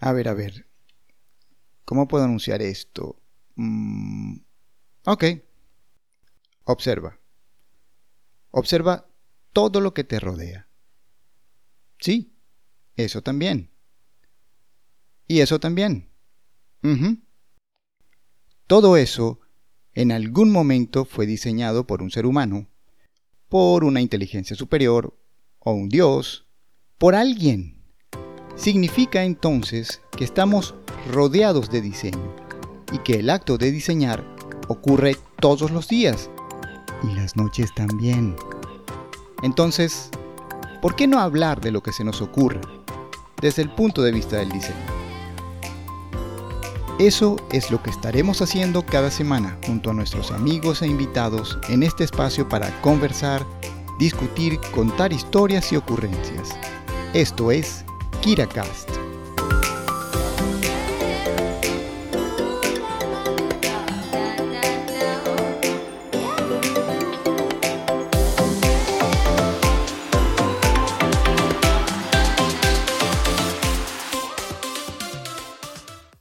A ver, a ver. ¿Cómo puedo anunciar esto? Mm, ok. Observa. Observa todo lo que te rodea. Sí, eso también. Y eso también. Todo eso en algún momento fue diseñado por un ser humano, por una inteligencia superior, o un Dios, por alguien. Significa entonces que estamos rodeados de diseño y que el acto de diseñar ocurre todos los días y las noches también. Entonces, ¿por qué no hablar de lo que se nos ocurre desde el punto de vista del diseño? Eso es lo que estaremos haciendo cada semana junto a nuestros amigos e invitados en este espacio para conversar, discutir, contar historias y ocurrencias. Esto es KiraCast.